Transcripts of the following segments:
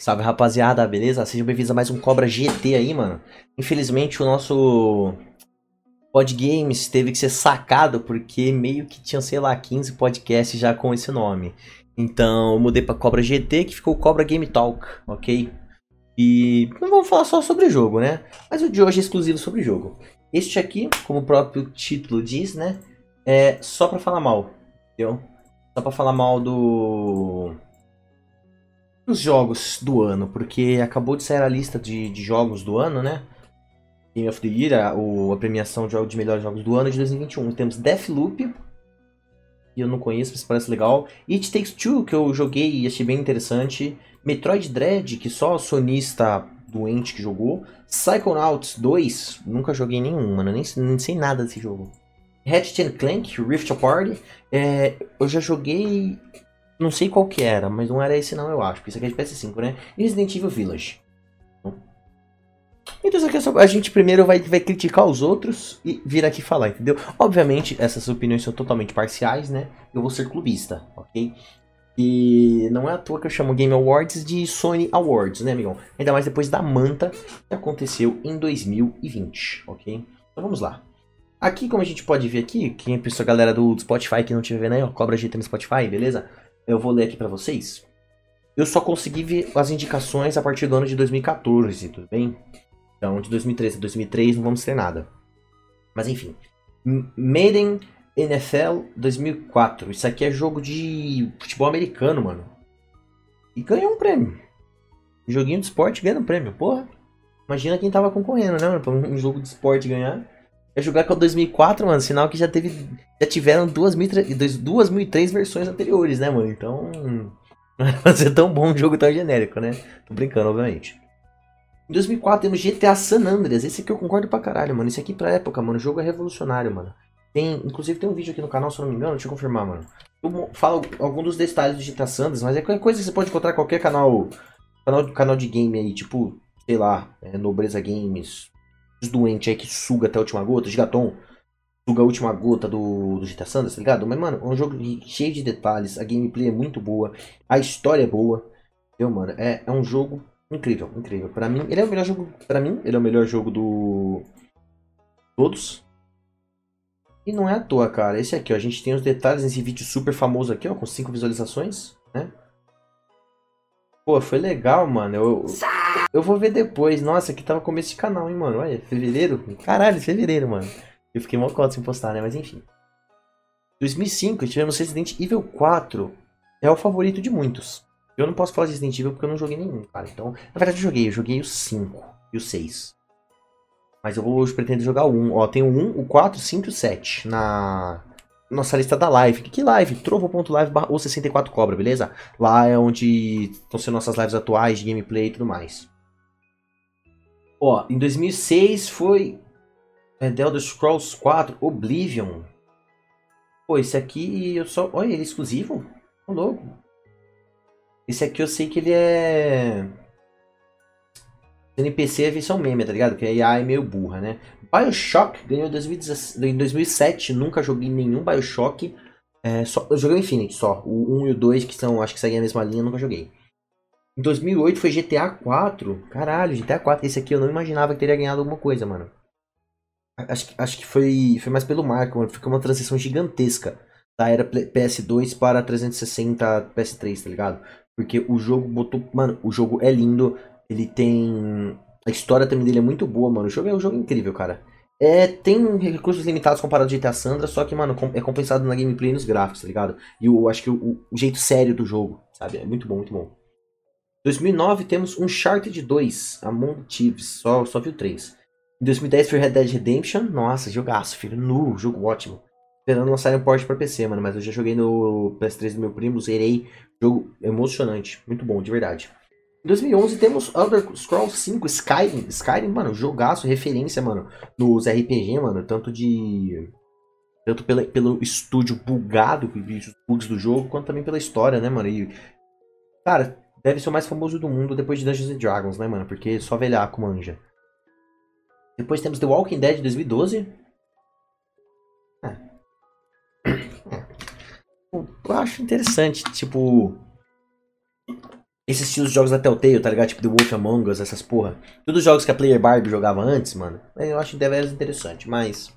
Salve rapaziada, beleza? Sejam bem-vindos a mais um Cobra GT aí, mano. Infelizmente o nosso Pod Games teve que ser sacado porque meio que tinha, sei lá, 15 podcasts já com esse nome. Então eu mudei pra Cobra GT que ficou Cobra Game Talk, ok? E não vamos falar só sobre jogo, né? Mas o de hoje é exclusivo sobre jogo. Este aqui, como o próprio título diz, né? É só pra falar mal, entendeu? Só pra falar mal do os jogos do ano, porque acabou de sair a lista de, de jogos do ano, né? Game of the Year, a, o, a premiação de, de melhores jogos do ano de 2021. Temos Deathloop, que eu não conheço, mas parece legal. It Takes Two, que eu joguei e achei bem interessante. Metroid Dread, que só o sonista doente que jogou. Psychonauts 2, nunca joguei nenhum, mano, nem, nem sei nada desse jogo. Ratchet Clank, Rift Apart, é, eu já joguei não sei qual que era, mas não era esse não, eu acho. Porque isso aqui é de PS5, né? Resident Evil Village. Então isso aqui é só... A gente primeiro vai, vai criticar os outros e vir aqui falar, entendeu? Obviamente, essas opiniões são totalmente parciais, né? Eu vou ser clubista, ok? E não é à toa que eu chamo Game Awards de Sony Awards, né, amigão? Ainda mais depois da manta que aconteceu em 2020, ok? Então vamos lá. Aqui, como a gente pode ver aqui, quem é a galera do Spotify que não tiver vendo aí, ó, Cobra GT no Spotify, beleza? Eu vou ler aqui para vocês. Eu só consegui ver as indicações a partir do ano de 2014, tudo bem? Então, de 2013 a 2003 não vamos ter nada. Mas enfim. Maiden NFL 2004. Isso aqui é jogo de futebol americano, mano. E ganhou um prêmio. Joguinho de esporte ganha um prêmio, porra. Imagina quem tava concorrendo, né, mano? Pra um jogo de esporte ganhar. É jogar com o 2004, mano, sinal que já teve. Já tiveram 2003 versões anteriores, né, mano? Então. Não vai ser tão bom um jogo tão genérico, né? Tô brincando, obviamente. Em 2004 temos GTA San Andreas. Esse aqui eu concordo pra caralho, mano. Esse aqui pra época, mano. O jogo é revolucionário, mano. Tem, inclusive tem um vídeo aqui no canal, se eu não me engano, deixa eu confirmar, mano. Eu falo alguns dos detalhes do GTA San Andreas, mas é coisa que você pode encontrar em qualquer canal, canal, canal de game aí, tipo, sei lá, é, Nobreza Games, doente aí que suga até a última gota, Gigaton suga a última gota do, do GTA Sanders, tá ligado? Mas, mano, é um jogo cheio de detalhes, a gameplay é muito boa, a história é boa, entendeu, mano? É, é um jogo incrível, incrível. Pra mim, ele é o melhor jogo, pra mim, ele é o melhor jogo do... Todos. E não é à toa, cara. Esse aqui, ó, a gente tem os detalhes nesse vídeo super famoso aqui, ó, com 5 visualizações, né? Pô, foi legal, mano. Eu, eu vou ver depois. Nossa, aqui tava começo de canal, hein, mano. Olha, fevereiro. Caralho, fevereiro, mano. Eu fiquei mal cota sem postar, né? Mas enfim. 2005, tivemos Resident Evil 4. É o favorito de muitos. Eu não posso falar de Resident Evil porque eu não joguei nenhum, cara. Então, na verdade eu joguei. Eu joguei o 5 e o 6. Mas eu hoje pretendo jogar o 1. Ó, tem o 1, o 4, o 5 e o 7 na nossa lista da live. Que live? Trovo.live ou 64 cobra, beleza? Lá é onde estão sendo nossas lives atuais de gameplay e tudo mais. Ó, em 2006 foi é, The Elder Scrolls 4 Oblivion. Pô, esse aqui eu só... Olha, ele é exclusivo? Ô, louco. Esse aqui eu sei que ele é... NPC é versão meme, tá ligado? Que a IA é meio burra, né? Bioshock ganhou em 2007, nunca joguei nenhum Bioshock. É, só, eu joguei o Infinite só. O 1 e o 2, que são, acho que seguem a mesma linha, nunca joguei. Em 2008 foi GTA 4. Caralho, GTA 4. Esse aqui eu não imaginava que teria ganhado alguma coisa, mano. Acho, acho que foi, foi mais pelo marco, mano. Ficou uma transição gigantesca da era PS2 para 360 PS3, tá ligado? Porque o jogo botou. Mano, o jogo é lindo. Ele tem a história também dele é muito boa, mano. O jogo é um jogo incrível, cara. É, tem recursos limitados comparado ao GTA Sandra, só que, mano, é compensado na gameplay e nos gráficos, tá ligado? E eu acho que o, o, jeito sério do jogo, sabe? É muito bom, muito bom. 2009 temos Uncharted 2, Among Thieves, só, só viu 3. Em 2010 foi Red Dead Redemption, nossa, jogaço, filho, nu, jogo ótimo. Esperando lançar um port pra PC, mano, mas eu já joguei no PS3 do meu primo, zerei, jogo emocionante, muito bom, de verdade. Em 2011 temos Elder Scrolls 5 Skyrim. Skyrim, mano, jogaço, referência, mano, nos RPG, mano, tanto de tanto pela, pelo estúdio bugado, os bugs do jogo, quanto também pela história, né, mano? E cara, deve ser o mais famoso do mundo depois de Dungeons and Dragons, né, mano? Porque só velhaco manja. Depois temos The Walking Dead 2012. É. é. Eu acho interessante, tipo, Esses estilos de jogos da Telltale, tá ligado? Tipo The Wolf Among Us, essas porra. Todos os jogos que a Player Barbie jogava antes, mano. Eu acho deveras interessante, mas.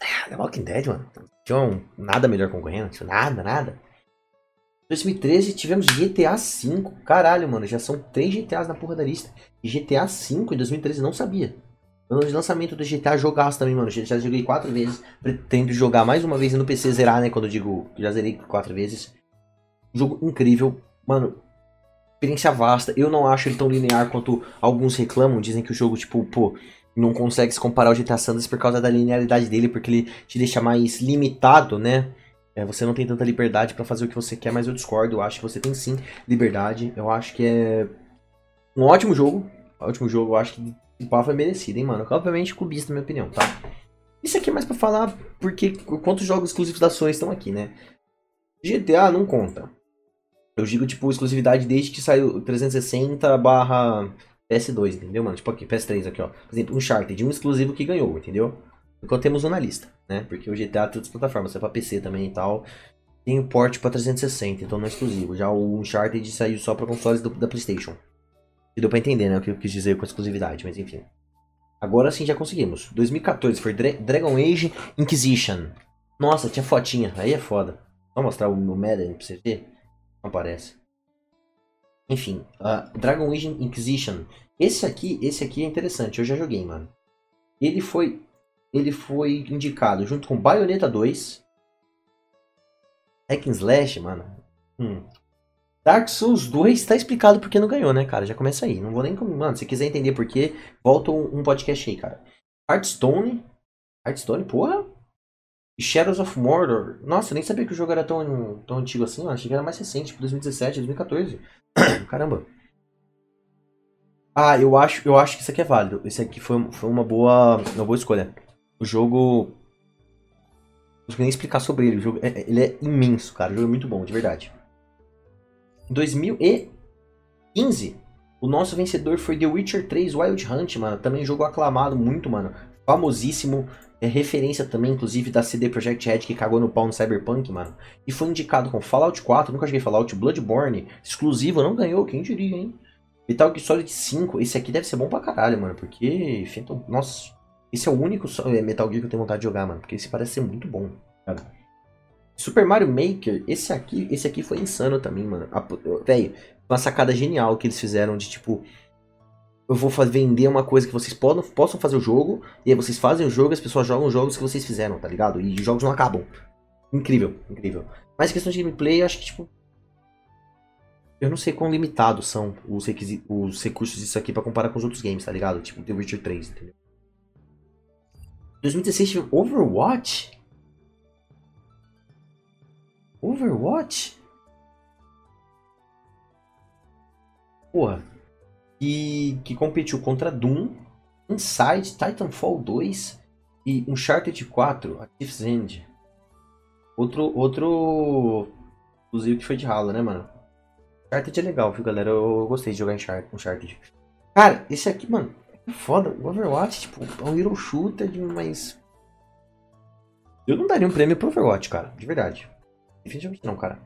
Ah, The Walking Dead, mano. Tinha um, nada melhor concorrente. Nada, nada. 2013 tivemos GTA V. Caralho, mano. Já são três GTAs na porra da lista. E GTA V em 2013 não sabia. De lançamento do GTA jogaço também, mano. Já joguei quatro vezes. Pretendo jogar mais uma vez no PC zerar, né? Quando eu digo já zerei quatro vezes. Jogo incrível. Mano, experiência vasta. Eu não acho ele tão linear quanto alguns reclamam. Dizem que o jogo, tipo, pô, não consegue se comparar ao GTA Sanders por causa da linearidade dele, porque ele te deixa mais limitado, né? É, você não tem tanta liberdade para fazer o que você quer, mas eu discordo. Eu acho que você tem sim liberdade. Eu acho que é um ótimo jogo. Ótimo jogo, eu acho que o pau foi merecido, hein, mano? Obviamente, clubista, na minha opinião, tá? Isso aqui é mais pra falar porque quantos jogos exclusivos da Sony estão aqui, né? GTA não conta. Eu digo, tipo, exclusividade desde que saiu 360 barra PS2, entendeu, mano? Tipo aqui, PS3 aqui, ó. Por exemplo, Uncharted, um exclusivo que ganhou, entendeu? Enquanto temos um na lista, né? Porque o GTA é todas as plataformas, é pra PC também e tal. Tem o port pra 360, então não é exclusivo. Já o Uncharted saiu só pra consoles do, da Playstation. E deu pra entender, né, o que eu quis dizer com exclusividade, mas enfim. Agora sim já conseguimos. 2014 foi Dra Dragon Age Inquisition. Nossa, tinha fotinha, aí é foda. Vou mostrar o, o Madden pra você ver. Não aparece. Enfim, uh, Dragon Age Inquisition. Esse aqui, esse aqui é interessante, eu já joguei, mano. Ele foi ele foi indicado junto com Bayonetta 2, Hack and Slash, mano. Hum. Dark Souls 2 tá explicado porque não ganhou, né, cara? Já começa aí. Não vou nem. Mano, se quiser entender por quê, volta um, podcast aí, cara. Hearthstone. Hearthstone, porra. Shadows of Mordor. Nossa, eu nem sabia que o jogo era tão, tão antigo assim, mano. Achei que era mais recente, tipo 2017, 2014. Caramba. Ah, eu acho, eu acho que isso aqui é válido. Esse aqui foi, foi uma boa, uma boa escolha. O jogo. Não nem explicar sobre ele. O jogo, é, é, ele é imenso, cara. O jogo é muito bom, de verdade. Em 2015, o nosso vencedor foi The Witcher 3 Wild Hunt, mano. Também jogo aclamado muito, mano. Famosíssimo. É referência também, inclusive, da CD Projekt Red que cagou no pau no Cyberpunk, mano. E foi indicado com Fallout 4, nunca joguei Fallout, Bloodborne, exclusivo, não ganhou, quem diria, hein? Metal Gear Solid 5, esse aqui deve ser bom pra caralho, mano, porque... Nossa, esse é o único é, Metal Gear que eu tenho vontade de jogar, mano. Porque esse parece ser muito bom. Cara. Super Mario Maker, esse aqui, esse aqui foi insano também, mano. Velho, uma sacada genial que eles fizeram de tipo. Eu vou vender uma coisa que vocês podam, possam fazer o jogo, e aí vocês fazem o jogo e as pessoas jogam os jogos que vocês fizeram, tá ligado? E os jogos não acabam. Incrível, incrível. Mas questão de gameplay, eu acho que, tipo. Eu não sei quão limitados são os, os recursos disso aqui para comparar com os outros games, tá ligado? Tipo The Witcher 3, entendeu? 2016 tive Overwatch? Overwatch? Porra. Que, que competiu contra Doom, Inside, Titanfall 2 e Uncharted 4, a Thief's End. Outro, outro inclusive que foi de rala, né, mano? Uncharted é legal, viu, galera? Eu gostei de jogar Uncharted. Cara, esse aqui, mano, Foda, o Overwatch, tipo, é um hero shooter, mas. Eu não daria um prêmio pro Overwatch, cara, de verdade. Definitivamente não, cara.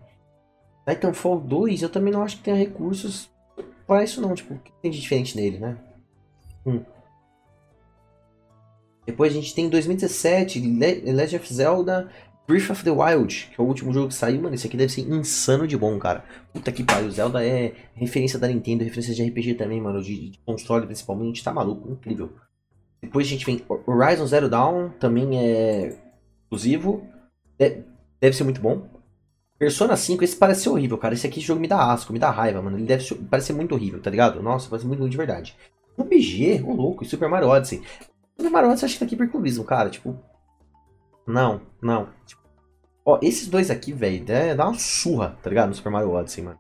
Titanfall 2, eu também não acho que tenha recursos para isso, não. Tipo, o que tem de diferente nele, né? Hum. Depois a gente tem 2017, Legend of Zelda Breath of the Wild, que é o último jogo que saiu, mano, esse aqui deve ser insano de bom, cara. Puta que pariu, Zelda é referência da Nintendo, referência de RPG também, mano, de, de console principalmente, tá maluco, incrível. Depois a gente vem Horizon Zero Dawn, também é exclusivo, deve ser muito bom. Persona 5, esse parece ser horrível, cara, esse aqui esse jogo me dá asco, me dá raiva, mano, ele deve ser, parece ser muito horrível, tá ligado? Nossa, parece muito, muito de verdade. O BG, ô louco, e Super Mario Odyssey. Super Mario Odyssey acho que tá aqui por clubismo, cara, tipo... Não, não, tipo, Ó, esses dois aqui, velho, dá uma surra, tá ligado? No Super Mario Odyssey, mano.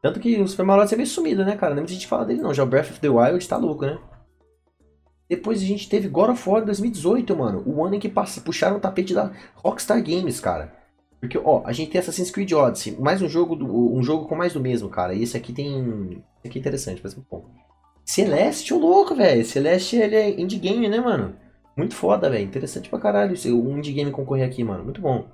Tanto que o Super Mario Odyssey é meio sumido, né, cara? Não muita gente fala dele, não. Já o Breath of the Wild tá louco, né? Depois a gente teve God of War 2018, mano. O ano em que passa, puxaram o tapete da Rockstar Games, cara. Porque, ó, a gente tem Assassin's Creed Odyssey. Mais um jogo, do, um jogo com mais do mesmo, cara. E esse aqui tem... Esse aqui é interessante, parece muito bom. Celeste, ô louco, velho. Celeste, ele é indie game, né, mano? Muito foda, velho. Interessante pra caralho um indie game concorrer aqui, mano. Muito bom.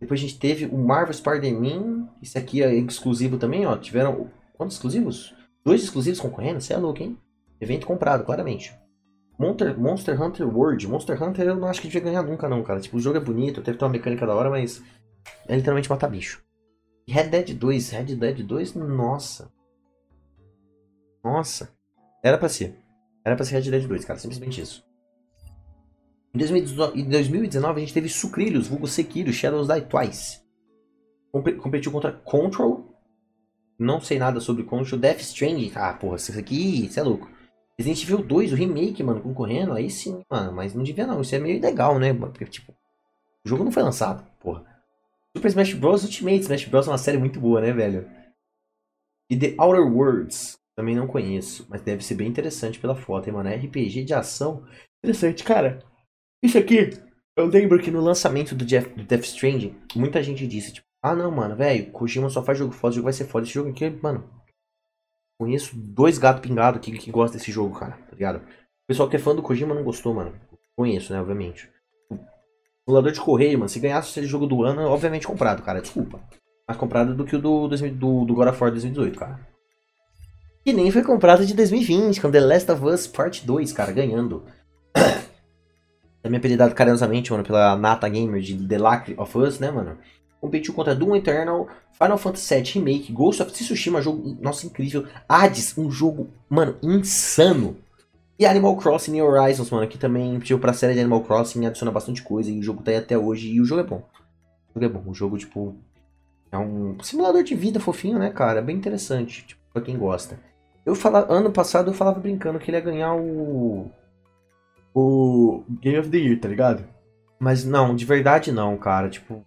Depois a gente teve o Marvel Spider-Man. Esse aqui é exclusivo também, ó. Tiveram. Quantos exclusivos? Dois exclusivos concorrendo? Você é louco, hein? Evento comprado, claramente. Monster, Monster Hunter World. Monster Hunter eu não acho que devia ganhar nunca, não, cara. Tipo, o jogo é bonito, deve ter uma mecânica da hora, mas. É literalmente matar bicho. Red Dead 2. Red Dead 2, nossa. Nossa. Era pra ser. Era pra ser Red Dead 2, cara. Simplesmente isso. Em 2019 a gente teve Sucrilhos, vulgo Sekiro, Shadows Die Twice. Competiu contra Control. Não sei nada sobre Control. Death Stranding. Ah, porra, isso aqui, isso é louco. Resident Evil 2, o remake, mano, concorrendo. Aí sim, mano. Mas não devia não. Isso é meio ilegal, né? Porque, tipo, o jogo não foi lançado, porra. Super Smash Bros. Ultimate. Smash Bros. é uma série muito boa, né, velho? E The Outer Worlds. Também não conheço. Mas deve ser bem interessante pela foto, hein, mano? É RPG de ação. Interessante, cara. Isso aqui, eu lembro que no lançamento do, Jeff, do Death Stranding, muita gente disse, tipo, ah não, mano, velho, Kojima só faz jogo foda, o jogo vai ser foda. Esse jogo aqui, mano, conheço dois gatos pingados que, que gostam desse jogo, cara, tá ligado? O pessoal que é fã do Kojima não gostou, mano. Conheço, né, obviamente. O simulador de correio, mano, se ganhasse esse jogo do ano, obviamente comprado, cara, desculpa. Mais comprado do que o do, do, do God of War 2018, cara. E nem foi comprado de 2020, com The Last of Us Part 2, cara, ganhando. também apelidado carinhosamente, mano, pela Nata Gamer de The Lacre of Us, né, mano? Competiu contra Doom Eternal, Final Fantasy VII Remake, Ghost of Tsushima, jogo, nossa, incrível. Hades, um jogo, mano, insano. E Animal Crossing New Horizons, mano, que também pediu pra série de Animal Crossing, adiciona bastante coisa, e o jogo tá aí até hoje, e o jogo é bom. O jogo é bom, o jogo, tipo, é um simulador de vida fofinho, né, cara? É bem interessante, tipo, pra quem gosta. Eu fala, ano passado eu falava brincando que ele ia ganhar o o Game of the Year, tá ligado? Mas não, de verdade não, cara. Tipo,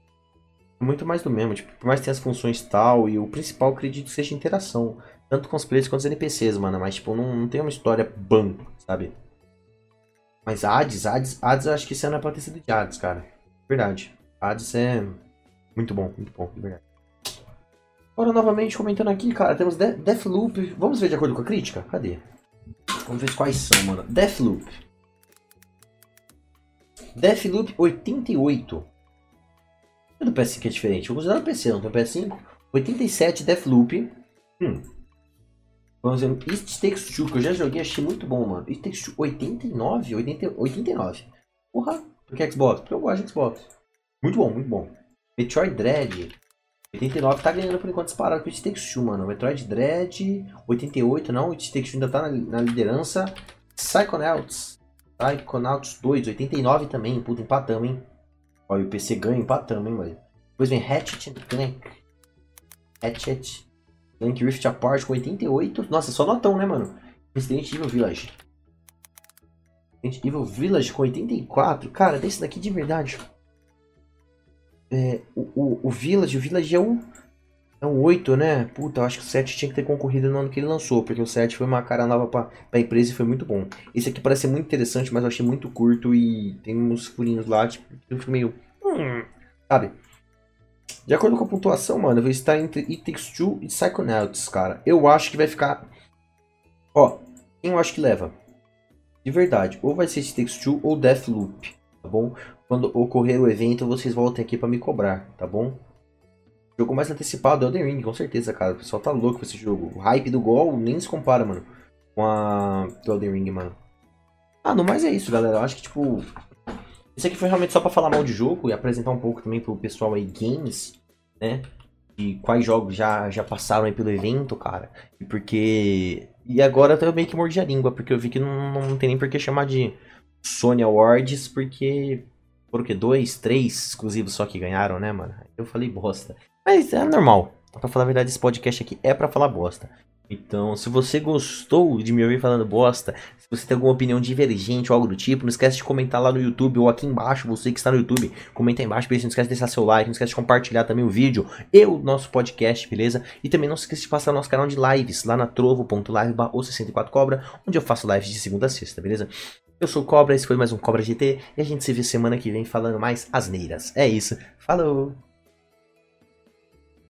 muito mais do mesmo. Tipo, por mais que tenha as funções tal, e o principal acredito seja interação. Tanto com os players quanto os NPCs, mano. Mas, tipo, não, não tem uma história ban, sabe? Mas Hades, Hades, Hades, acho que esse ano é pra ter sido de Hades, cara. Verdade. Hades é muito bom, muito bom, de verdade. Agora, novamente, comentando aqui, cara, temos De Deathloop. Vamos ver de acordo com a crítica? Cadê? Vamos ver quais são, mano. Deathloop. Deathloop 88. É do PS5 é diferente. Vou usar no PC, não tem PS5. 87 Deathloop. Hum. Vamos ver. It Takes Two, que eu já joguei, achei muito bom, mano. It Takes Two 89? 80, 89. Porra. Por que Xbox? Porque eu gosto de Xbox. Muito bom, muito bom. Metroid Dread. 89 tá ganhando por enquanto disparado com o It Takes Two, mano. Metroid Dread. 88, não. It Takes Two ainda tá na, na liderança. Psychonauts. Psychonauts 2, 89 também. Puta, empatamos, hein? Olha, o PC ganha, empatamos, hein, velho. Depois vem Hatchet Clank. Hatchet. Clank Rift Apart com 88. Nossa, só notão, né, mano? Resident Evil Village. Resident Evil Village com 84. Cara, desse daqui de verdade. É, o, o, o Village, o Village é o é um 8, né? Puta, eu acho que o 7 tinha que ter concorrido no ano que ele lançou, porque o 7 foi uma cara nova pra, pra empresa e foi muito bom. Esse aqui parece muito interessante, mas eu achei muito curto e tem uns furinhos lá, tipo, eu fico meio. Hum, sabe? De acordo com a pontuação, mano, eu vou estar entre It Takes Two e Psychonauts, cara. Eu acho que vai ficar. Ó, quem eu acho que leva? De verdade, ou vai ser It Takes Two ou Deathloop, tá bom? Quando ocorrer o evento, vocês voltem aqui para me cobrar, tá bom? Jogo mais antecipado é Elden Ring, com certeza, cara. O pessoal tá louco com esse jogo. O hype do Gol nem se compara, mano, com a do Elden Ring, mano. Ah, no mais é isso, galera. Eu acho que, tipo... Isso aqui foi realmente só pra falar mal de jogo e apresentar um pouco também pro pessoal aí games, né? E quais jogos já, já passaram aí pelo evento, cara. E porque... E agora eu meio que mordi a língua, porque eu vi que não, não tem nem por que chamar de Sony Awards, porque... Foram quê? Dois, três exclusivos só que ganharam, né, mano? Eu falei bosta. Mas é normal. Pra falar a verdade, esse podcast aqui é pra falar bosta. Então, se você gostou de me ouvir falando bosta, se você tem alguma opinião divergente ou algo do tipo, não esquece de comentar lá no YouTube ou aqui embaixo, você que está no YouTube, comenta aí embaixo, beleza? Não esquece de deixar seu like, não esquece de compartilhar também o vídeo e o nosso podcast, beleza? E também não esqueça de passar no nosso canal de lives lá na trovo.live ou 64cobra, onde eu faço lives de segunda a sexta, beleza? Eu sou o Cobra, esse foi mais um Cobra GT e a gente se vê semana que vem falando mais asneiras. É isso, falou!